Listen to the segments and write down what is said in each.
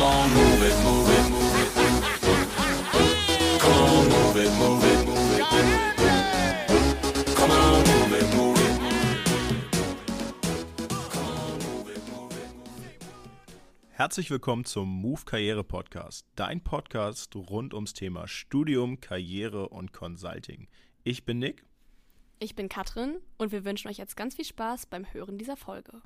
Come on, move it, move it, move it. Come on, move it, move it, move it. Come on, move it, move it. Herzlich willkommen zum Move Karriere Podcast, dein Podcast rund ums Thema Studium, Karriere und Consulting. Ich bin Nick. Ich bin Katrin und wir wünschen euch jetzt ganz viel Spaß beim Hören dieser Folge.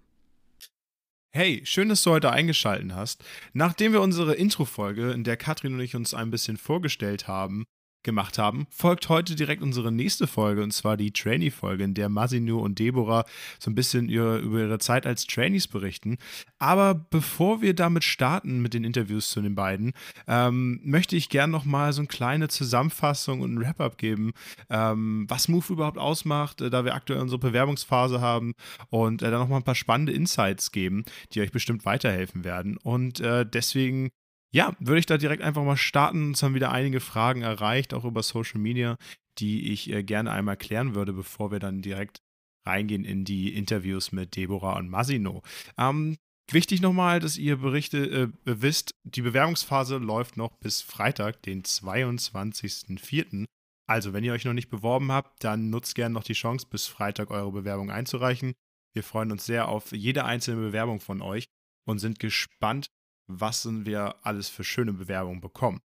Hey, schön, dass du heute eingeschaltet hast. Nachdem wir unsere Intro-Folge, in der Katrin und ich uns ein bisschen vorgestellt haben, gemacht haben, folgt heute direkt unsere nächste Folge und zwar die Trainee-Folge, in der Masinu und Deborah so ein bisschen über, über ihre Zeit als Trainees berichten. Aber bevor wir damit starten mit den Interviews zu den beiden, ähm, möchte ich gerne nochmal so eine kleine Zusammenfassung und ein Wrap-up geben, ähm, was Move überhaupt ausmacht, äh, da wir aktuell unsere Bewerbungsphase haben und äh, dann nochmal ein paar spannende Insights geben, die euch bestimmt weiterhelfen werden. Und äh, deswegen ja, würde ich da direkt einfach mal starten. Es haben wieder einige Fragen erreicht, auch über Social Media, die ich äh, gerne einmal klären würde, bevor wir dann direkt reingehen in die Interviews mit Deborah und Masino. Ähm, wichtig nochmal, dass ihr Berichte äh, wisst, die Bewerbungsphase läuft noch bis Freitag, den 22.04. Also, wenn ihr euch noch nicht beworben habt, dann nutzt gerne noch die Chance, bis Freitag eure Bewerbung einzureichen. Wir freuen uns sehr auf jede einzelne Bewerbung von euch und sind gespannt, was wir alles für schöne Bewerbungen bekommen.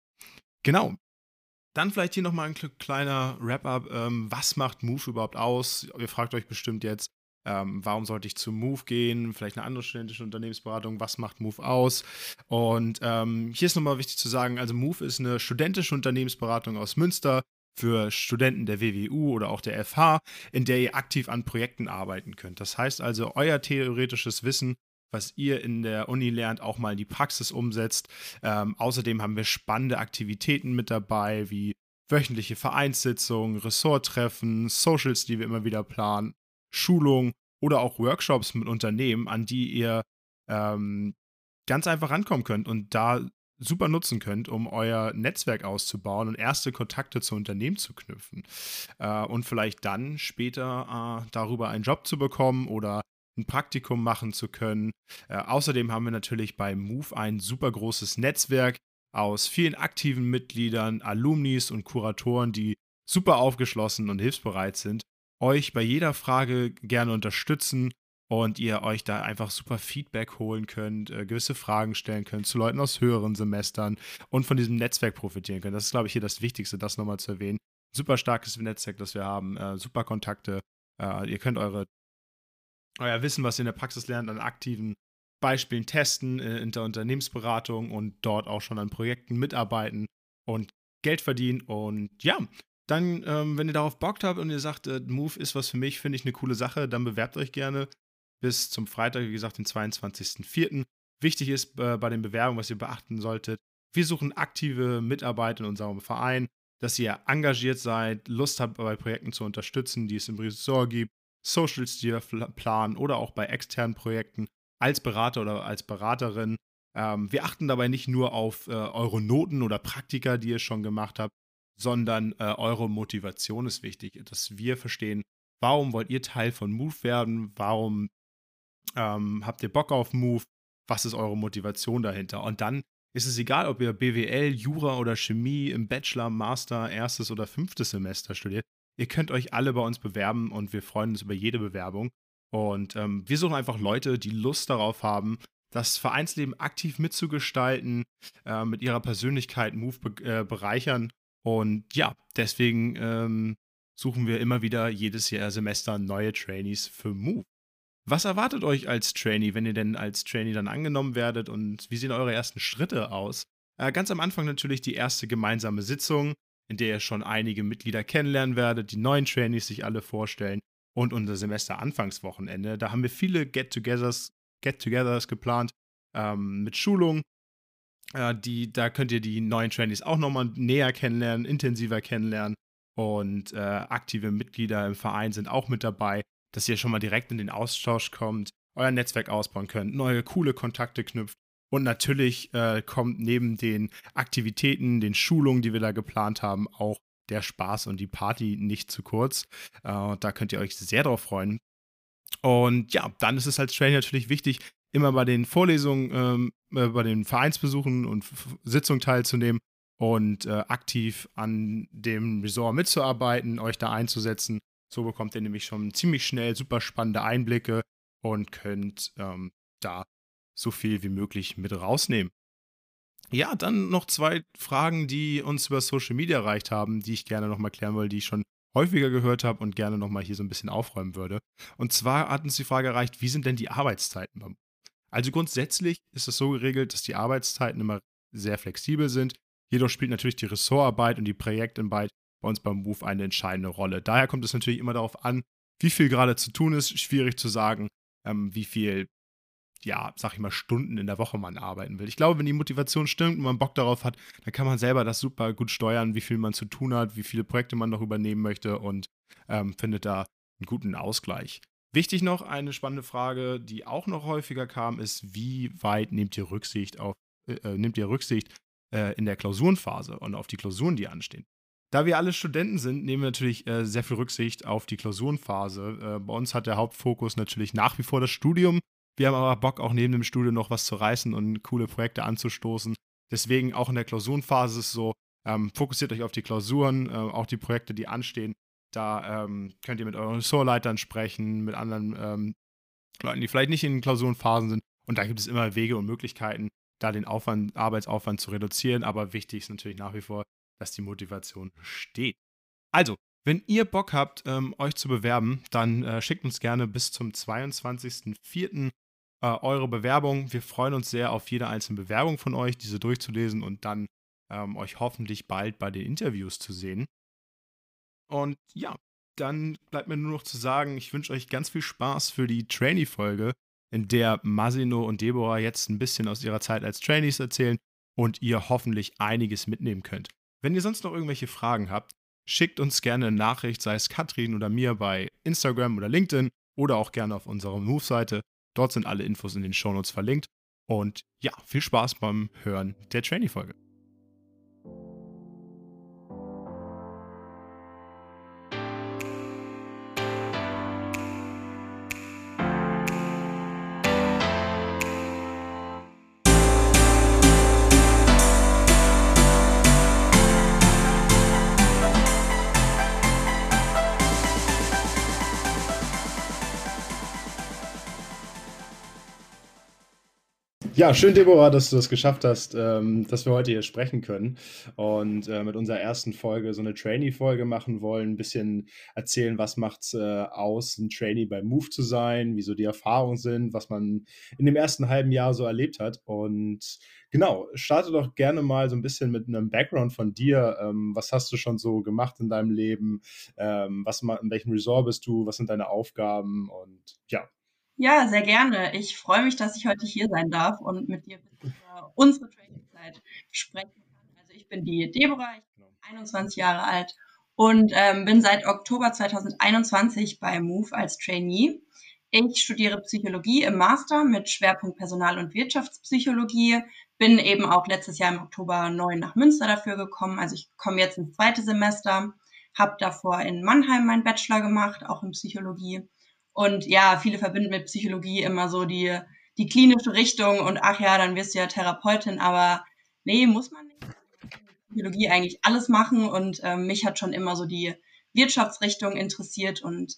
Genau. Dann vielleicht hier nochmal ein kleiner Wrap-up. Ähm, was macht Move überhaupt aus? Ihr fragt euch bestimmt jetzt, ähm, warum sollte ich zu Move gehen? Vielleicht eine andere studentische Unternehmensberatung. Was macht Move aus? Und ähm, hier ist nochmal wichtig zu sagen: Also, Move ist eine studentische Unternehmensberatung aus Münster für Studenten der WWU oder auch der FH, in der ihr aktiv an Projekten arbeiten könnt. Das heißt also, euer theoretisches Wissen was ihr in der Uni lernt, auch mal in die Praxis umsetzt. Ähm, außerdem haben wir spannende Aktivitäten mit dabei, wie wöchentliche Vereinssitzungen, Ressorttreffen, Socials, die wir immer wieder planen, Schulungen oder auch Workshops mit Unternehmen, an die ihr ähm, ganz einfach rankommen könnt und da super nutzen könnt, um euer Netzwerk auszubauen und erste Kontakte zu Unternehmen zu knüpfen. Äh, und vielleicht dann später äh, darüber einen Job zu bekommen oder ein Praktikum machen zu können. Äh, außerdem haben wir natürlich bei Move ein super großes Netzwerk aus vielen aktiven Mitgliedern, Alumnis und Kuratoren, die super aufgeschlossen und hilfsbereit sind, euch bei jeder Frage gerne unterstützen und ihr euch da einfach super Feedback holen könnt, äh, gewisse Fragen stellen könnt zu Leuten aus höheren Semestern und von diesem Netzwerk profitieren könnt. Das ist, glaube ich, hier das Wichtigste, das nochmal zu erwähnen. Super starkes Netzwerk, das wir haben, äh, super Kontakte. Äh, ihr könnt eure euer Wissen, was ihr in der Praxis lernt, an aktiven Beispielen testen, äh, in der Unternehmensberatung und dort auch schon an Projekten mitarbeiten und Geld verdienen. Und ja, dann, ähm, wenn ihr darauf Bock habt und ihr sagt, äh, Move ist was für mich, finde ich eine coole Sache, dann bewerbt euch gerne bis zum Freitag, wie gesagt, den 22.04. Wichtig ist äh, bei den Bewerbungen, was ihr beachten solltet, wir suchen aktive Mitarbeiter in unserem Verein, dass ihr engagiert seid, Lust habt, bei Projekten zu unterstützen, die es im Ressort gibt, Socials, die wir planen oder auch bei externen Projekten als Berater oder als Beraterin. Ähm, wir achten dabei nicht nur auf äh, eure Noten oder Praktika, die ihr schon gemacht habt, sondern äh, eure Motivation ist wichtig, dass wir verstehen, warum wollt ihr Teil von Move werden, warum ähm, habt ihr Bock auf Move, was ist eure Motivation dahinter. Und dann ist es egal, ob ihr BWL, Jura oder Chemie im Bachelor, Master, erstes oder fünftes Semester studiert. Ihr könnt euch alle bei uns bewerben und wir freuen uns über jede Bewerbung. Und ähm, wir suchen einfach Leute, die Lust darauf haben, das Vereinsleben aktiv mitzugestalten, äh, mit ihrer Persönlichkeit Move be äh, bereichern. Und ja, deswegen ähm, suchen wir immer wieder jedes Jahr Semester neue Trainees für Move. Was erwartet euch als Trainee, wenn ihr denn als Trainee dann angenommen werdet und wie sehen eure ersten Schritte aus? Äh, ganz am Anfang natürlich die erste gemeinsame Sitzung, in der ihr schon einige Mitglieder kennenlernen werdet, die neuen Trainees sich alle vorstellen und unser Semester-Anfangswochenende. Da haben wir viele Get-Togethers Get geplant ähm, mit Schulungen. Äh, da könnt ihr die neuen Trainees auch nochmal näher kennenlernen, intensiver kennenlernen. Und äh, aktive Mitglieder im Verein sind auch mit dabei, dass ihr schon mal direkt in den Austausch kommt, euer Netzwerk ausbauen könnt, neue coole Kontakte knüpft und natürlich äh, kommt neben den Aktivitäten, den Schulungen, die wir da geplant haben, auch der Spaß und die Party nicht zu kurz. Äh, da könnt ihr euch sehr drauf freuen. Und ja, dann ist es als Trainer natürlich wichtig, immer bei den Vorlesungen, ähm, äh, bei den Vereinsbesuchen und F Sitzungen teilzunehmen und äh, aktiv an dem Resort mitzuarbeiten, euch da einzusetzen. So bekommt ihr nämlich schon ziemlich schnell super spannende Einblicke und könnt ähm, da so viel wie möglich mit rausnehmen. Ja, dann noch zwei Fragen, die uns über Social Media erreicht haben, die ich gerne nochmal klären will, die ich schon häufiger gehört habe und gerne nochmal hier so ein bisschen aufräumen würde. Und zwar hat uns die Frage erreicht, wie sind denn die Arbeitszeiten beim Also grundsätzlich ist es so geregelt, dass die Arbeitszeiten immer sehr flexibel sind. Jedoch spielt natürlich die Ressortarbeit und die Projektarbeit bei uns beim Move eine entscheidende Rolle. Daher kommt es natürlich immer darauf an, wie viel gerade zu tun ist. Schwierig zu sagen, ähm, wie viel ja, sag ich mal, Stunden in der Woche man arbeiten will. Ich glaube, wenn die Motivation stimmt und man Bock darauf hat, dann kann man selber das super gut steuern, wie viel man zu tun hat, wie viele Projekte man noch übernehmen möchte und ähm, findet da einen guten Ausgleich. Wichtig noch eine spannende Frage, die auch noch häufiger kam, ist, wie weit nehmt ihr Rücksicht auf, äh, äh nehmt ihr Rücksicht äh, in der Klausurenphase und auf die Klausuren, die anstehen? Da wir alle Studenten sind, nehmen wir natürlich äh, sehr viel Rücksicht auf die Klausurenphase. Äh, bei uns hat der Hauptfokus natürlich nach wie vor das Studium. Wir haben aber Bock, auch neben dem Studio noch was zu reißen und coole Projekte anzustoßen. Deswegen auch in der Klausurenphase ist es so, ähm, fokussiert euch auf die Klausuren, äh, auch die Projekte, die anstehen. Da ähm, könnt ihr mit euren Ressortleitern sprechen, mit anderen ähm, Leuten, die vielleicht nicht in Klausurenphasen sind. Und da gibt es immer Wege und Möglichkeiten, da den Aufwand, Arbeitsaufwand zu reduzieren. Aber wichtig ist natürlich nach wie vor, dass die Motivation steht. Also, wenn ihr Bock habt, ähm, euch zu bewerben, dann äh, schickt uns gerne bis zum 22.04 äh, eure Bewerbung. Wir freuen uns sehr auf jede einzelne Bewerbung von euch, diese durchzulesen und dann ähm, euch hoffentlich bald bei den Interviews zu sehen. Und ja, dann bleibt mir nur noch zu sagen, ich wünsche euch ganz viel Spaß für die Trainee-Folge, in der Masino und Deborah jetzt ein bisschen aus ihrer Zeit als Trainees erzählen und ihr hoffentlich einiges mitnehmen könnt. Wenn ihr sonst noch irgendwelche Fragen habt, schickt uns gerne eine Nachricht, sei es Katrin oder mir bei Instagram oder LinkedIn oder auch gerne auf unserer Move-Seite. Dort sind alle Infos in den Shownotes verlinkt. Und ja, viel Spaß beim Hören der Trainee-Folge. Ja, schön, Deborah, dass du das geschafft hast, ähm, dass wir heute hier sprechen können und äh, mit unserer ersten Folge so eine Trainee-Folge machen wollen, ein bisschen erzählen, was macht es äh, aus, ein Trainee bei Move zu sein, wieso die Erfahrungen sind, was man in dem ersten halben Jahr so erlebt hat. Und genau, starte doch gerne mal so ein bisschen mit einem Background von dir. Ähm, was hast du schon so gemacht in deinem Leben? Ähm, was, in welchem Resort bist du? Was sind deine Aufgaben? Und ja, ja, sehr gerne. Ich freue mich, dass ich heute hier sein darf und mit dir über unsere Trainingszeit sprechen kann. Also ich bin die Deborah, ich bin 21 Jahre alt und ähm, bin seit Oktober 2021 bei Move als Trainee. Ich studiere Psychologie im Master mit Schwerpunkt Personal- und Wirtschaftspsychologie. Bin eben auch letztes Jahr im Oktober neu nach Münster dafür gekommen. Also ich komme jetzt ins zweite Semester, habe davor in Mannheim meinen Bachelor gemacht, auch in Psychologie und ja, viele verbinden mit Psychologie immer so die, die klinische Richtung und ach ja, dann wirst du ja Therapeutin, aber nee, muss man nicht. Psychologie eigentlich alles machen und ähm, mich hat schon immer so die Wirtschaftsrichtung interessiert und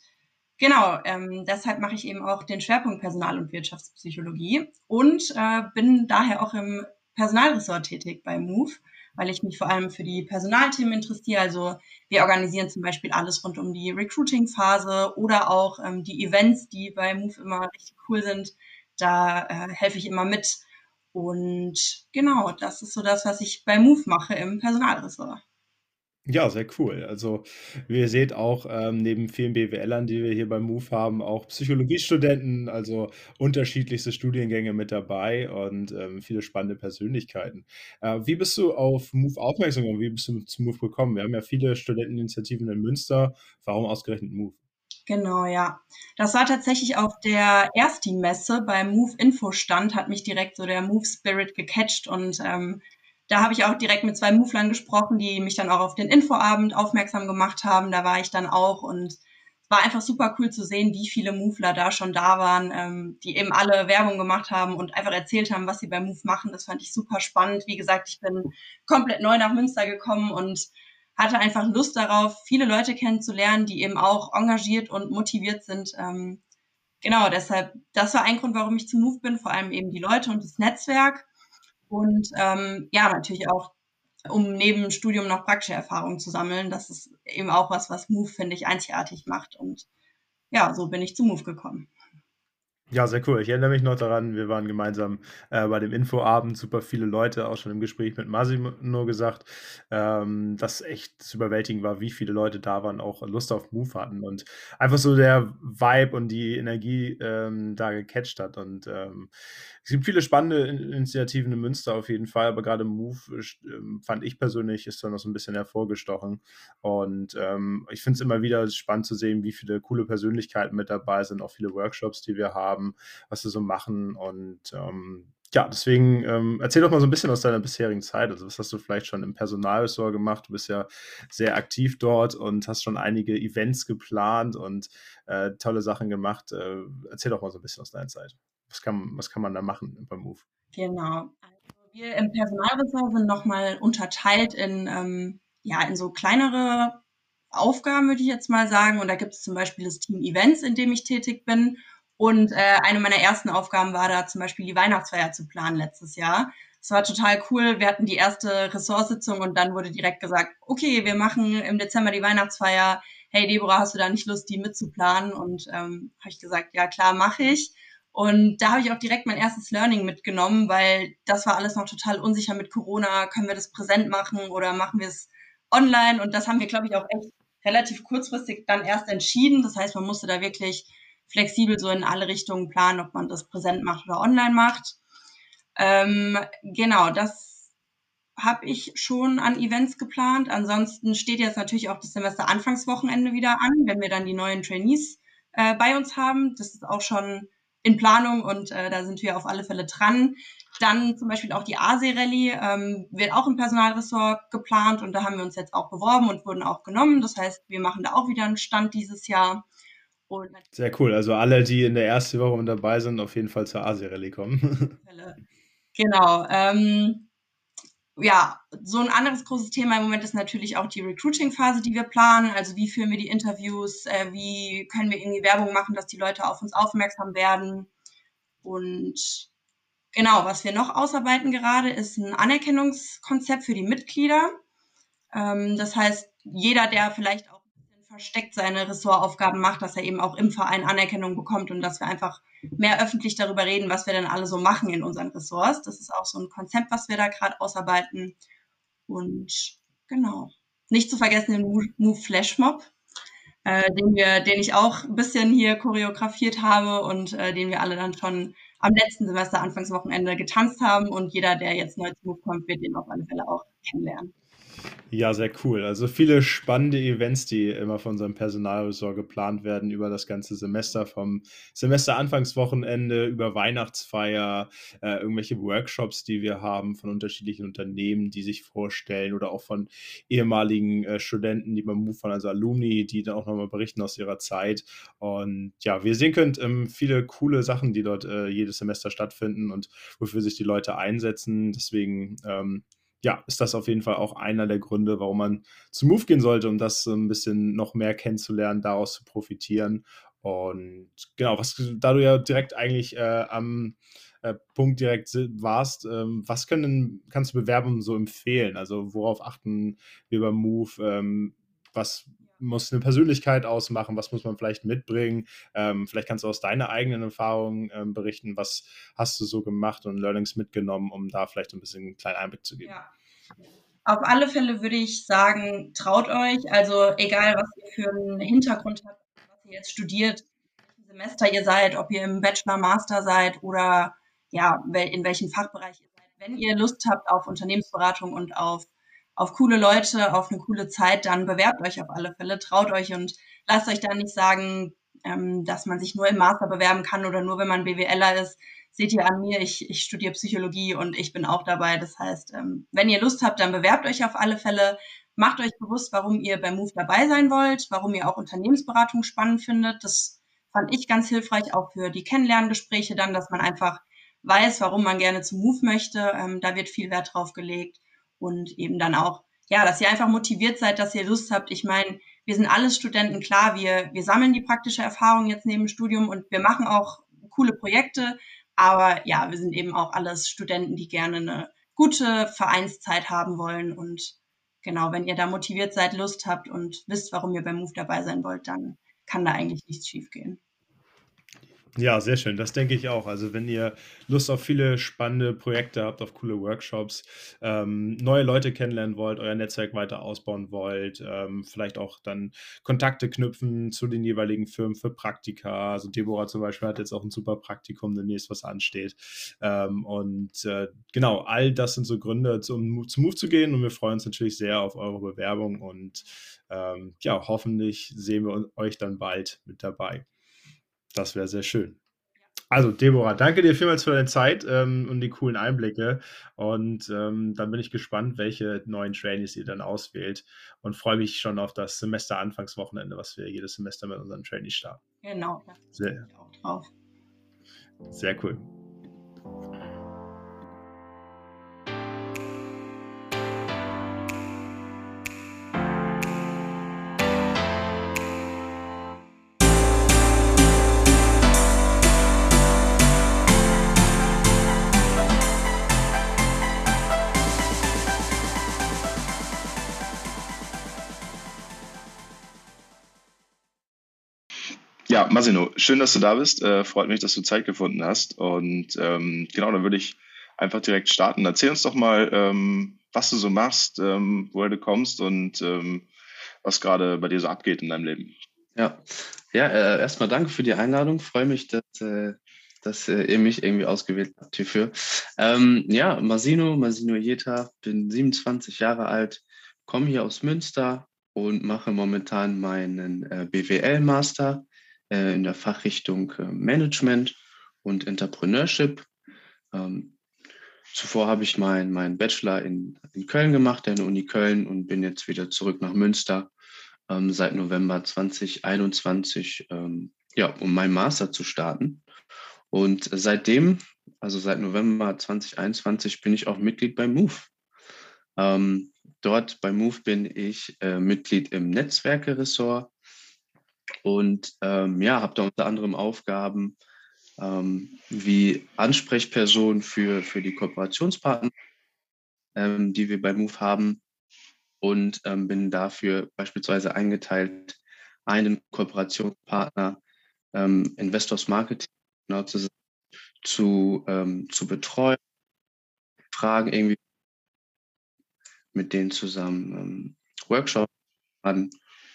genau, ähm, deshalb mache ich eben auch den Schwerpunkt Personal- und Wirtschaftspsychologie und äh, bin daher auch im Personalressort tätig bei MOVE weil ich mich vor allem für die Personalthemen interessiere. Also wir organisieren zum Beispiel alles rund um die Recruiting-Phase oder auch ähm, die Events, die bei Move immer richtig cool sind. Da äh, helfe ich immer mit. Und genau, das ist so das, was ich bei Move mache im Personalressort. Ja, sehr cool. Also, wie ihr seht auch, ähm, neben vielen BWLern, die wir hier beim Move haben, auch Psychologiestudenten, also unterschiedlichste Studiengänge mit dabei und ähm, viele spannende Persönlichkeiten. Äh, wie bist du auf Move aufmerksam geworden? Wie bist du zu Move gekommen? Wir haben ja viele Studenteninitiativen in Münster. Warum ausgerechnet Move? Genau, ja. Das war tatsächlich auf der Ersti-Messe beim Move Info-Stand, hat mich direkt so der Move Spirit gecatcht und ähm, da habe ich auch direkt mit zwei Muflern gesprochen, die mich dann auch auf den Infoabend aufmerksam gemacht haben. Da war ich dann auch und war einfach super cool zu sehen, wie viele Moveler da schon da waren, ähm, die eben alle Werbung gemacht haben und einfach erzählt haben, was sie bei Move machen. Das fand ich super spannend. Wie gesagt, ich bin komplett neu nach Münster gekommen und hatte einfach Lust darauf, viele Leute kennenzulernen, die eben auch engagiert und motiviert sind. Ähm, genau, deshalb, das war ein Grund, warum ich zu Move bin, vor allem eben die Leute und das Netzwerk. Und ähm, ja, natürlich auch um neben Studium noch praktische Erfahrungen zu sammeln. Das ist eben auch was, was Move, finde ich, einzigartig macht. Und ja, so bin ich zu Move gekommen. Ja, sehr cool. Ich erinnere mich noch daran, wir waren gemeinsam äh, bei dem Infoabend, super viele Leute, auch schon im Gespräch mit Masimo gesagt, ähm, dass echt zu überwältigen war, wie viele Leute da waren, auch Lust auf Move hatten und einfach so der Vibe und die Energie ähm, da gecatcht hat. Und ähm, es gibt viele spannende Initiativen in Münster auf jeden Fall, aber gerade Move ähm, fand ich persönlich ist da noch so ein bisschen hervorgestochen. Und ähm, ich finde es immer wieder spannend zu sehen, wie viele coole Persönlichkeiten mit dabei sind, auch viele Workshops, die wir haben was sie so machen. Und ähm, ja, deswegen ähm, erzähl doch mal so ein bisschen aus deiner bisherigen Zeit. Also, was hast du vielleicht schon im Personalressort gemacht? Du bist ja sehr aktiv dort und hast schon einige Events geplant und äh, tolle Sachen gemacht. Äh, erzähl doch mal so ein bisschen aus deiner Zeit. Was kann, was kann man da machen beim Move? Genau. Also wir im Personalressort sind nochmal unterteilt in, ähm, ja, in so kleinere Aufgaben, würde ich jetzt mal sagen. Und da gibt es zum Beispiel das Team Events, in dem ich tätig bin. Und äh, eine meiner ersten Aufgaben war da zum Beispiel die Weihnachtsfeier zu planen letztes Jahr. Es war total cool. Wir hatten die erste Ressortsitzung und dann wurde direkt gesagt, okay, wir machen im Dezember die Weihnachtsfeier. Hey Deborah, hast du da nicht Lust, die mitzuplanen? Und ähm, habe ich gesagt, ja klar, mache ich. Und da habe ich auch direkt mein erstes Learning mitgenommen, weil das war alles noch total unsicher mit Corona. Können wir das präsent machen oder machen wir es online? Und das haben wir, glaube ich, auch echt relativ kurzfristig dann erst entschieden. Das heißt, man musste da wirklich flexibel so in alle Richtungen planen, ob man das präsent macht oder online macht. Ähm, genau, das habe ich schon an Events geplant. Ansonsten steht jetzt natürlich auch das Semester Anfangswochenende wieder an, wenn wir dann die neuen Trainees äh, bei uns haben. Das ist auch schon in Planung und äh, da sind wir auf alle Fälle dran. Dann zum Beispiel auch die ASE-Rallye ähm, wird auch im Personalressort geplant und da haben wir uns jetzt auch beworben und wurden auch genommen. Das heißt, wir machen da auch wieder einen Stand dieses Jahr. Sehr cool. Also alle, die in der ersten Woche mit dabei sind, auf jeden Fall zur Asia-Rallye kommen. genau. Ähm, ja, so ein anderes großes Thema im Moment ist natürlich auch die Recruiting-Phase, die wir planen. Also wie führen wir die Interviews, äh, wie können wir irgendwie Werbung machen, dass die Leute auf uns aufmerksam werden. Und genau, was wir noch ausarbeiten gerade, ist ein Anerkennungskonzept für die Mitglieder. Ähm, das heißt, jeder, der vielleicht auch versteckt seine Ressortaufgaben macht, dass er eben auch im Verein Anerkennung bekommt und dass wir einfach mehr öffentlich darüber reden, was wir denn alle so machen in unseren Ressorts. Das ist auch so ein Konzept, was wir da gerade ausarbeiten. Und genau. Nicht zu vergessen den Move Flashmob, äh, den wir, den ich auch ein bisschen hier choreografiert habe und äh, den wir alle dann schon am letzten Semester Anfangswochenende getanzt haben und jeder, der jetzt neu zu Move kommt, wird den auf alle Fälle auch kennenlernen. Ja, sehr cool. Also viele spannende Events, die immer von unserem Personalressort geplant werden über das ganze Semester, vom Semesteranfangswochenende über Weihnachtsfeier, äh, irgendwelche Workshops, die wir haben von unterschiedlichen Unternehmen, die sich vorstellen oder auch von ehemaligen äh, Studenten, die beim waren, also Alumni, die dann auch nochmal berichten aus ihrer Zeit. Und ja, wie ihr sehen könnt, ähm, viele coole Sachen, die dort äh, jedes Semester stattfinden und wofür sich die Leute einsetzen. Deswegen ähm, ja, ist das auf jeden Fall auch einer der Gründe, warum man zu Move gehen sollte, um das ein bisschen noch mehr kennenzulernen, daraus zu profitieren. Und genau, was, da du ja direkt eigentlich äh, am äh, Punkt direkt warst, ähm, was können, kannst du Bewerbungen so empfehlen? Also worauf achten wir beim Move? Ähm, was muss eine Persönlichkeit ausmachen? Was muss man vielleicht mitbringen? Ähm, vielleicht kannst du aus deiner eigenen Erfahrung ähm, berichten. Was hast du so gemacht und Learnings mitgenommen, um da vielleicht ein bisschen einen kleinen Einblick zu geben? Ja. Auf alle Fälle würde ich sagen, traut euch. Also egal, was ihr für einen Hintergrund habt, was ihr jetzt studiert, welches Semester ihr seid, ob ihr im Bachelor, Master seid oder ja, in welchem Fachbereich ihr seid. Wenn ihr Lust habt auf Unternehmensberatung und auf auf coole Leute, auf eine coole Zeit, dann bewerbt euch auf alle Fälle, traut euch und lasst euch da nicht sagen, ähm, dass man sich nur im Master bewerben kann oder nur wenn man BWLer ist. Seht ihr an mir, ich, ich studiere Psychologie und ich bin auch dabei. Das heißt, ähm, wenn ihr Lust habt, dann bewerbt euch auf alle Fälle. macht euch bewusst, warum ihr bei Move dabei sein wollt, warum ihr auch Unternehmensberatung spannend findet. Das fand ich ganz hilfreich, auch für die Kennenlerngespräche dann, dass man einfach weiß, warum man gerne zu Move möchte. Ähm, da wird viel Wert drauf gelegt und eben dann auch, ja, dass ihr einfach motiviert seid, dass ihr Lust habt. Ich meine, wir sind alles Studenten, klar, wir, wir sammeln die praktische Erfahrung jetzt neben dem Studium und wir machen auch coole Projekte, aber ja, wir sind eben auch alles Studenten, die gerne eine gute Vereinszeit haben wollen und genau, wenn ihr da motiviert seid, Lust habt und wisst, warum ihr beim Move dabei sein wollt, dann kann da eigentlich nichts schiefgehen. Ja, sehr schön. Das denke ich auch. Also, wenn ihr Lust auf viele spannende Projekte habt, auf coole Workshops, ähm, neue Leute kennenlernen wollt, euer Netzwerk weiter ausbauen wollt, ähm, vielleicht auch dann Kontakte knüpfen zu den jeweiligen Firmen für Praktika. Also, Deborah zum Beispiel hat jetzt auch ein super Praktikum demnächst, was ansteht. Ähm, und äh, genau, all das sind so Gründe, zum, zum Move zu gehen. Und wir freuen uns natürlich sehr auf eure Bewerbung und ähm, ja, hoffentlich sehen wir euch dann bald mit dabei. Das wäre sehr schön. Also, Deborah, danke dir vielmals für deine Zeit ähm, und die coolen Einblicke. Und ähm, dann bin ich gespannt, welche neuen Trainees ihr dann auswählt und freue mich schon auf das Semester-Anfangswochenende, was wir jedes Semester mit unseren Trainees starten. Genau, da ich auch drauf. Sehr cool. Masino, schön, dass du da bist. Äh, freut mich, dass du Zeit gefunden hast. Und ähm, genau, dann würde ich einfach direkt starten. Erzähl uns doch mal, ähm, was du so machst, ähm, woher du kommst und ähm, was gerade bei dir so abgeht in deinem Leben. Ja, ja äh, erstmal danke für die Einladung. Freue mich, dass, äh, dass äh, ihr mich irgendwie ausgewählt habt hierfür. Ähm, ja, Masino, Masino Jeta, bin 27 Jahre alt, komme hier aus Münster und mache momentan meinen äh, BWL-Master äh, in der Fachrichtung äh, Management und Entrepreneurship. Ähm, zuvor habe ich meinen mein Bachelor in, in Köln gemacht, der Uni Köln und bin jetzt wieder zurück nach Münster ähm, seit November 2021, ähm, ja, um meinen Master zu starten. Und seitdem, also seit November 2021, bin ich auch Mitglied bei Move. Ähm, dort bei Move bin ich äh, Mitglied im Netzwerke-Ressort und ähm, ja, habe da unter anderem Aufgaben ähm, wie Ansprechperson für, für die Kooperationspartner, ähm, die wir bei Move haben. Und ähm, bin dafür beispielsweise eingeteilt, einen Kooperationspartner ähm, Investors Marketing genau zu, zu, ähm, zu betreuen, Fragen irgendwie mit denen zusammen Workshops an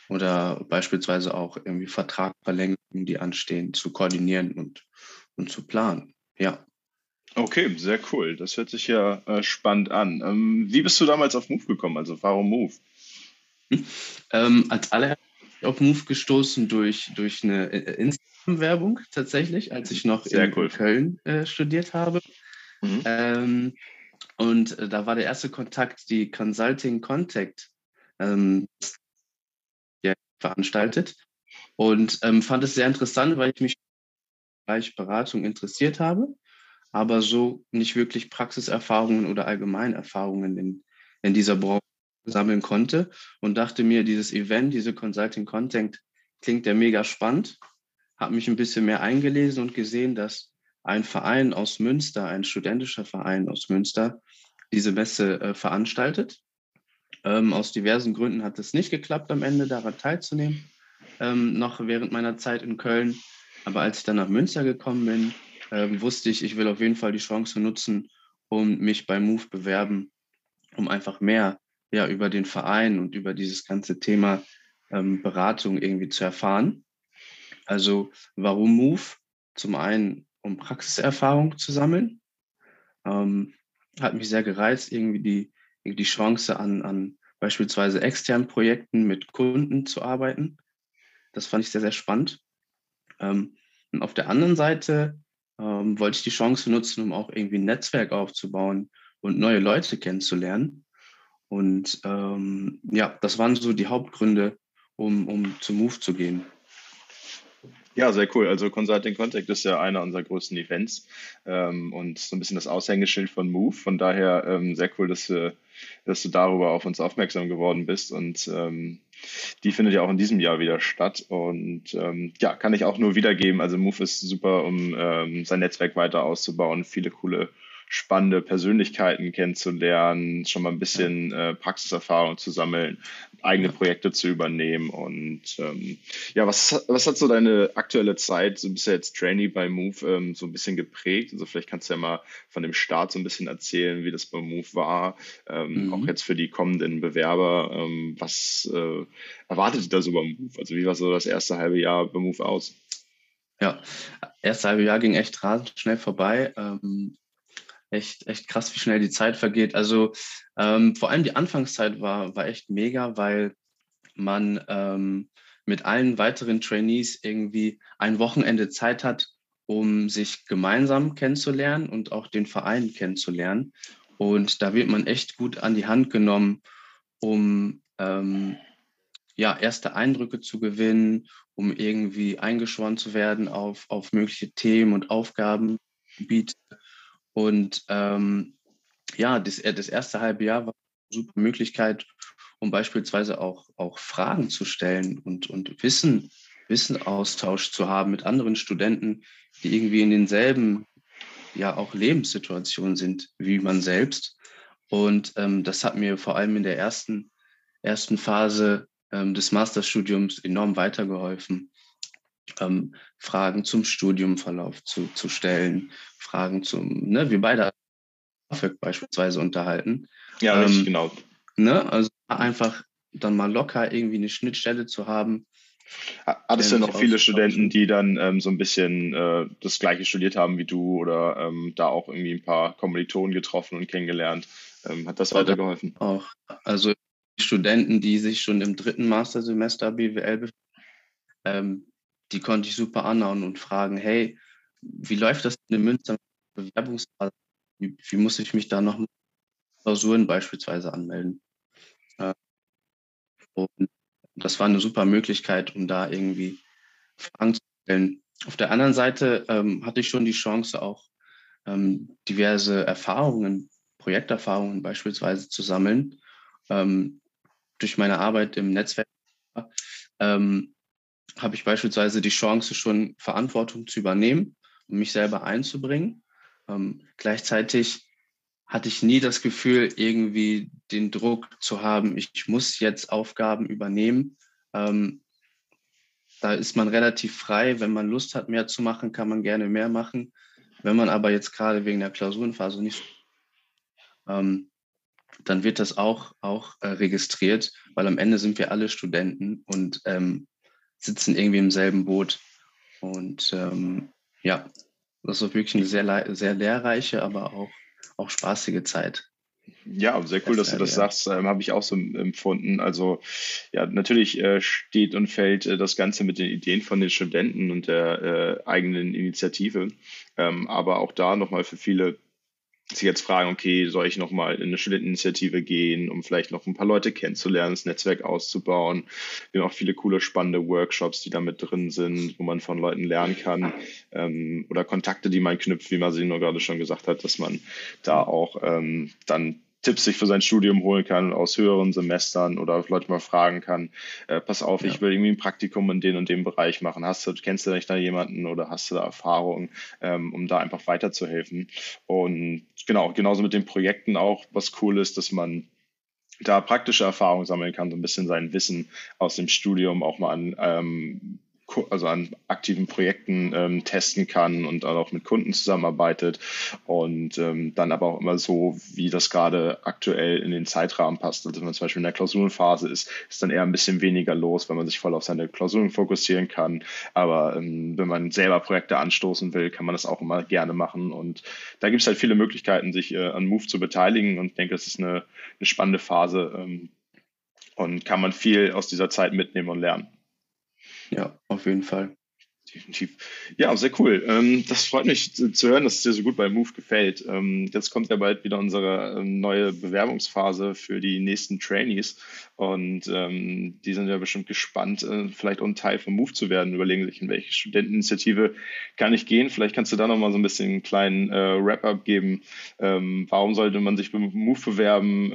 oder beispielsweise auch irgendwie Vertragverlängerungen, die anstehen, zu koordinieren und, und zu planen. Ja. Okay, sehr cool. Das hört sich ja äh, spannend an. Ähm, wie bist du damals auf Move gekommen? Also warum Move? Hm? Ähm, als allererstes auf Move gestoßen durch, durch eine äh, Instagram-Werbung tatsächlich, als ich noch sehr in cool. Köln äh, studiert habe. Mhm. Ähm, und äh, da war der erste Kontakt die Consulting Contact. Ähm, veranstaltet und ähm, fand es sehr interessant, weil ich mich im Bereich Beratung interessiert habe, aber so nicht wirklich Praxiserfahrungen oder Allgemeinerfahrungen in, in dieser Branche sammeln konnte und dachte mir, dieses Event, diese Consulting Content klingt ja mega spannend, habe mich ein bisschen mehr eingelesen und gesehen, dass ein Verein aus Münster, ein studentischer Verein aus Münster, diese Messe äh, veranstaltet ähm, aus diversen Gründen hat es nicht geklappt, am Ende daran teilzunehmen, ähm, noch während meiner Zeit in Köln. Aber als ich dann nach Münster gekommen bin, ähm, wusste ich, ich will auf jeden Fall die Chance nutzen, um mich bei Move bewerben, um einfach mehr ja, über den Verein und über dieses ganze Thema ähm, Beratung irgendwie zu erfahren. Also warum Move? Zum einen, um Praxiserfahrung zu sammeln. Ähm, hat mich sehr gereizt, irgendwie die die Chance an, an beispielsweise externen Projekten mit Kunden zu arbeiten. Das fand ich sehr, sehr spannend. Ähm, und auf der anderen Seite ähm, wollte ich die Chance nutzen, um auch irgendwie ein Netzwerk aufzubauen und neue Leute kennenzulernen. Und ähm, ja, das waren so die Hauptgründe, um, um zu Move zu gehen. Ja, sehr cool. Also Consulting Contact ist ja einer unserer größten Events ähm, und so ein bisschen das Aushängeschild von Move. Von daher ähm, sehr cool, dass, äh, dass du darüber auf uns aufmerksam geworden bist. Und ähm, die findet ja auch in diesem Jahr wieder statt. Und ähm, ja, kann ich auch nur wiedergeben. Also Move ist super, um ähm, sein Netzwerk weiter auszubauen, viele coole spannende Persönlichkeiten kennenzulernen, schon mal ein bisschen äh, Praxiserfahrung zu sammeln, eigene Projekte zu übernehmen. Und ähm, ja, was, was hat so deine aktuelle Zeit, so bist du jetzt Trainee bei Move, ähm, so ein bisschen geprägt? Also vielleicht kannst du ja mal von dem Start so ein bisschen erzählen, wie das bei Move war, ähm, mhm. auch jetzt für die kommenden Bewerber. Ähm, was äh, erwartet ihr da so bei Move? Also wie war so das erste halbe Jahr bei Move aus? Ja, erste halbe Jahr ging echt rasend schnell vorbei. Ähm, echt, echt krass, wie schnell die Zeit vergeht. Also ähm, vor allem die Anfangszeit war, war echt mega, weil man ähm, mit allen weiteren Trainees irgendwie ein Wochenende Zeit hat, um sich gemeinsam kennenzulernen und auch den Verein kennenzulernen. Und da wird man echt gut an die Hand genommen, um ähm, ja, erste Eindrücke zu gewinnen, um irgendwie eingeschworen zu werden auf, auf mögliche Themen und Aufgabengebiete. Und ähm, ja, das, äh, das erste halbe Jahr war eine super Möglichkeit, um beispielsweise auch, auch Fragen zu stellen und, und Wissen, Wissenaustausch zu haben mit anderen Studenten, die irgendwie in denselben, ja auch Lebenssituationen sind wie man selbst. Und ähm, das hat mir vor allem in der ersten, ersten Phase ähm, des Masterstudiums enorm weitergeholfen ähm, Fragen zum Studiumverlauf zu, zu stellen, Fragen zum, ne, wir beide beispielsweise unterhalten. Ja, ähm, richtig, genau. Ne, also einfach dann mal locker irgendwie eine Schnittstelle zu haben. Hattest du noch viele Studenten, die dann ähm, so ein bisschen äh, das gleiche studiert haben wie du oder ähm, da auch irgendwie ein paar Kommilitonen getroffen und kennengelernt? Ähm, hat das weitergeholfen? Auch. Also Studenten, die sich schon im dritten Mastersemester BWL befinden, ähm, die konnte ich super anhauen und fragen, hey, wie läuft das in Münster Bewerbungsphase? Wie, wie, muss ich mich da noch Klausuren beispielsweise anmelden? Äh, und das war eine super Möglichkeit, um da irgendwie Fragen zu stellen. Auf der anderen Seite ähm, hatte ich schon die Chance, auch ähm, diverse Erfahrungen, Projekterfahrungen beispielsweise zu sammeln. Ähm, durch meine Arbeit im Netzwerk ähm, habe ich beispielsweise die Chance, schon Verantwortung zu übernehmen und mich selber einzubringen. Ähm, gleichzeitig hatte ich nie das Gefühl, irgendwie den Druck zu haben, ich muss jetzt Aufgaben übernehmen. Ähm, da ist man relativ frei. Wenn man Lust hat, mehr zu machen, kann man gerne mehr machen. Wenn man aber jetzt gerade wegen der Klausurenphase nicht, ähm, dann wird das auch, auch äh, registriert, weil am Ende sind wir alle Studenten und ähm, sitzen irgendwie im selben Boot. Und ähm, ja, das war wirklich eine sehr, sehr lehrreiche, aber auch, auch spaßige Zeit. Ja, sehr cool, dass du das sagst. Ähm, Habe ich auch so empfunden. Also ja, natürlich äh, steht und fällt äh, das Ganze mit den Ideen von den Studenten und der äh, eigenen Initiative. Ähm, aber auch da nochmal für viele sich jetzt fragen, okay, soll ich nochmal in eine Studenteninitiative gehen, um vielleicht noch ein paar Leute kennenzulernen, das Netzwerk auszubauen. Wir haben auch viele coole, spannende Workshops, die da mit drin sind, wo man von Leuten lernen kann ähm, oder Kontakte, die man knüpft, wie Masino gerade schon gesagt hat, dass man da auch ähm, dann Tipps sich für sein Studium holen kann aus höheren Semestern oder Leute mal fragen kann, äh, pass auf, ja. ich will irgendwie ein Praktikum in den und dem Bereich machen. Hast du, kennst du nicht da jemanden oder hast du da Erfahrung, ähm, um da einfach weiterzuhelfen? Und genau, genauso mit den Projekten auch, was cool ist, dass man da praktische Erfahrungen sammeln kann, so ein bisschen sein Wissen aus dem Studium auch mal an ähm, also an aktiven Projekten ähm, testen kann und auch mit Kunden zusammenarbeitet und ähm, dann aber auch immer so, wie das gerade aktuell in den Zeitrahmen passt. Also wenn man zum Beispiel in der Klausurenphase ist, ist dann eher ein bisschen weniger los, wenn man sich voll auf seine Klausuren fokussieren kann. Aber ähm, wenn man selber Projekte anstoßen will, kann man das auch immer gerne machen. Und da gibt es halt viele Möglichkeiten, sich äh, an Move zu beteiligen und ich denke, das ist eine, eine spannende Phase ähm, und kann man viel aus dieser Zeit mitnehmen und lernen. Ja, auf jeden Fall. Definitiv. Ja, sehr cool. Ähm, das freut mich zu, zu, hören, dass es dir so gut bei Move gefällt. Ähm, jetzt kommt ja bald wieder unsere ähm, neue Bewerbungsphase für die nächsten Trainees. Und ähm, die sind ja bestimmt gespannt, äh, vielleicht auch ein Teil von Move zu werden, überlegen sich, in welche Studenteninitiative kann ich gehen. Vielleicht kannst du da nochmal so ein bisschen einen kleinen äh, Wrap-up geben. Ähm, warum sollte man sich bei Move bewerben?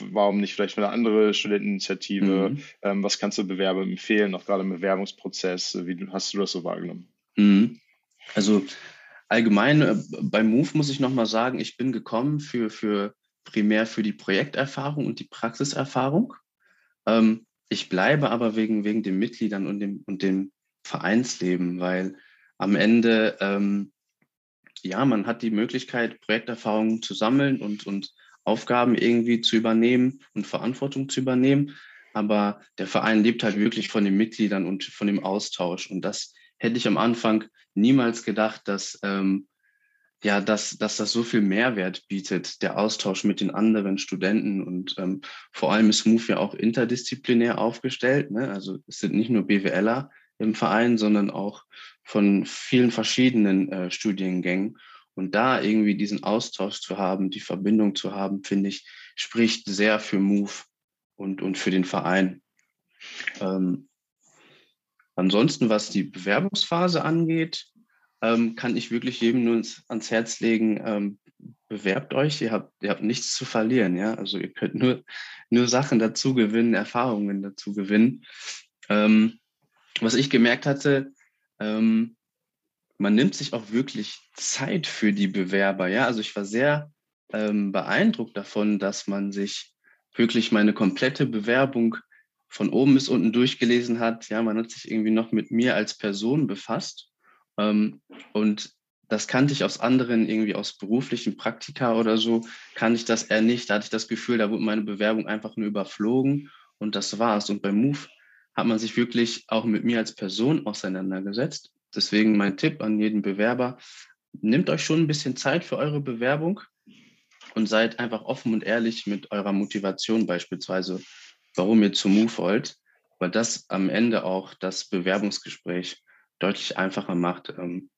Warum nicht vielleicht eine andere Studenteninitiative? Mhm. Ähm, was kannst du Bewerbern empfehlen, auch gerade im Bewerbungsprozess? Wie hast du das so wahrgenommen? Mhm. Also allgemein äh, bei Move muss ich nochmal sagen, ich bin gekommen für, für primär für die Projekterfahrung und die Praxiserfahrung. Ähm, ich bleibe aber wegen, wegen den Mitgliedern und dem, und dem Vereinsleben, weil am Ende, ähm, ja, man hat die Möglichkeit, Projekterfahrungen zu sammeln und, und Aufgaben irgendwie zu übernehmen und Verantwortung zu übernehmen. Aber der Verein lebt halt wirklich von den Mitgliedern und von dem Austausch. Und das hätte ich am Anfang niemals gedacht, dass, ähm, ja, dass, dass das so viel Mehrwert bietet, der Austausch mit den anderen Studenten. Und ähm, vor allem ist MOVE ja auch interdisziplinär aufgestellt. Ne? Also es sind nicht nur BWLer im Verein, sondern auch von vielen verschiedenen äh, Studiengängen. Und da irgendwie diesen Austausch zu haben, die Verbindung zu haben, finde ich, spricht sehr für Move und, und für den Verein. Ähm, ansonsten, was die Bewerbungsphase angeht, ähm, kann ich wirklich jedem nur ins, ans Herz legen, ähm, bewerbt euch, ihr habt, ihr habt nichts zu verlieren, ja. Also ihr könnt nur, nur Sachen dazu gewinnen, Erfahrungen dazu gewinnen. Ähm, was ich gemerkt hatte, ähm, man nimmt sich auch wirklich Zeit für die Bewerber. Ja, also ich war sehr ähm, beeindruckt davon, dass man sich wirklich meine komplette Bewerbung von oben bis unten durchgelesen hat. Ja, man hat sich irgendwie noch mit mir als Person befasst. Ähm, und das kannte ich aus anderen, irgendwie aus beruflichen Praktika oder so, kann ich das eher nicht. Da hatte ich das Gefühl, da wurde meine Bewerbung einfach nur überflogen und das war's. Und beim Move hat man sich wirklich auch mit mir als Person auseinandergesetzt Deswegen mein Tipp an jeden Bewerber, nehmt euch schon ein bisschen Zeit für eure Bewerbung und seid einfach offen und ehrlich mit eurer Motivation beispielsweise, warum ihr zu Move wollt, weil das am Ende auch das Bewerbungsgespräch deutlich einfacher macht. Ähm,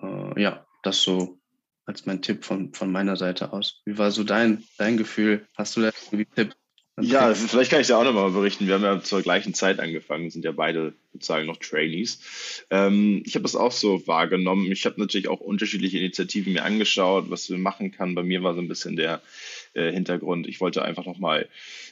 äh, ja, das so als mein Tipp von, von meiner Seite aus. Wie war so dein, dein Gefühl? Hast du da irgendwie Tipp? Ja, vielleicht kann ich dir auch nochmal berichten. Wir haben ja zur gleichen Zeit angefangen, sind ja beide sozusagen noch Trainees. Ähm, ich habe das auch so wahrgenommen. Ich habe natürlich auch unterschiedliche Initiativen mir angeschaut, was wir machen kann. Bei mir war so ein bisschen der äh, Hintergrund. Ich wollte einfach nochmal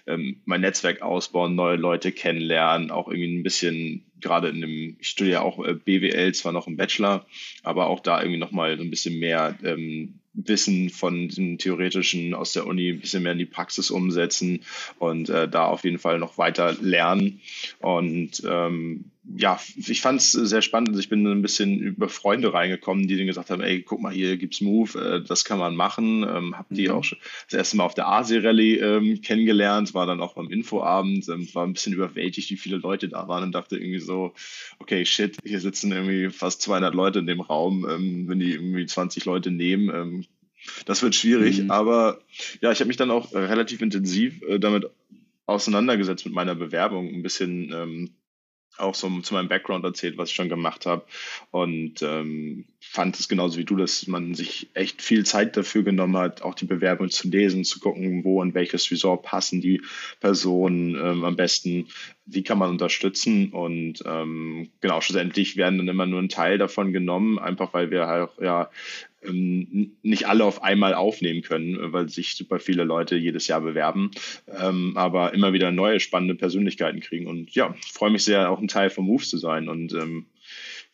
ähm, mein Netzwerk ausbauen, neue Leute kennenlernen, auch irgendwie ein bisschen, gerade in dem, ich studiere auch äh, BWL, zwar noch im Bachelor, aber auch da irgendwie nochmal so ein bisschen mehr ähm, Wissen von dem Theoretischen aus der Uni ein bisschen mehr in die Praxis umsetzen und äh, da auf jeden Fall noch weiter lernen. Und ähm, ja, ich fand es sehr spannend. Also ich bin ein bisschen über Freunde reingekommen, die dann gesagt haben, ey, guck mal, hier gibt's Move, äh, das kann man machen. Ähm, hab die mhm. auch schon das erste Mal auf der Asi-Rallye ähm, kennengelernt, war dann auch beim Infoabend, ähm, war ein bisschen überwältigt, wie viele Leute da waren und dachte irgendwie so, okay, shit, hier sitzen irgendwie fast 200 Leute in dem Raum. Ähm, wenn die irgendwie 20 Leute nehmen, ähm, das wird schwierig. Mhm. Aber ja, ich habe mich dann auch relativ intensiv äh, damit auseinandergesetzt mit meiner Bewerbung, ein bisschen ähm, auch so zu meinem Background erzählt, was ich schon gemacht habe. Und ähm, fand es genauso wie du, dass man sich echt viel Zeit dafür genommen hat, auch die Bewerbung zu lesen, zu gucken, wo und welches Resort passen die Personen ähm, am besten, wie kann man unterstützen. Und ähm, genau, schlussendlich werden dann immer nur ein Teil davon genommen, einfach weil wir halt ja nicht alle auf einmal aufnehmen können, weil sich super viele Leute jedes Jahr bewerben, ähm, aber immer wieder neue spannende Persönlichkeiten kriegen. Und ja, freue mich sehr, auch ein Teil vom Move zu sein und ähm,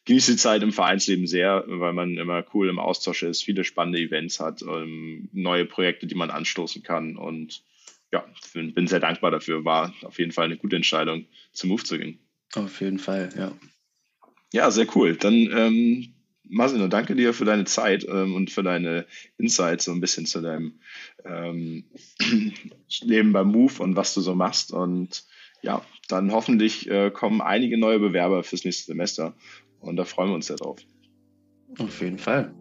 genieße die Zeit im Vereinsleben sehr, weil man immer cool im Austausch ist, viele spannende Events hat, ähm, neue Projekte, die man anstoßen kann und ja, bin sehr dankbar dafür. War auf jeden Fall eine gute Entscheidung, zum Move zu gehen. Auf jeden Fall, ja. Ja, sehr cool. Dann ähm, Masino, danke dir für deine Zeit ähm, und für deine Insights so ein bisschen zu deinem ähm, Leben beim Move und was du so machst. Und ja, dann hoffentlich äh, kommen einige neue Bewerber fürs nächste Semester und da freuen wir uns sehr drauf. Auf jeden Fall.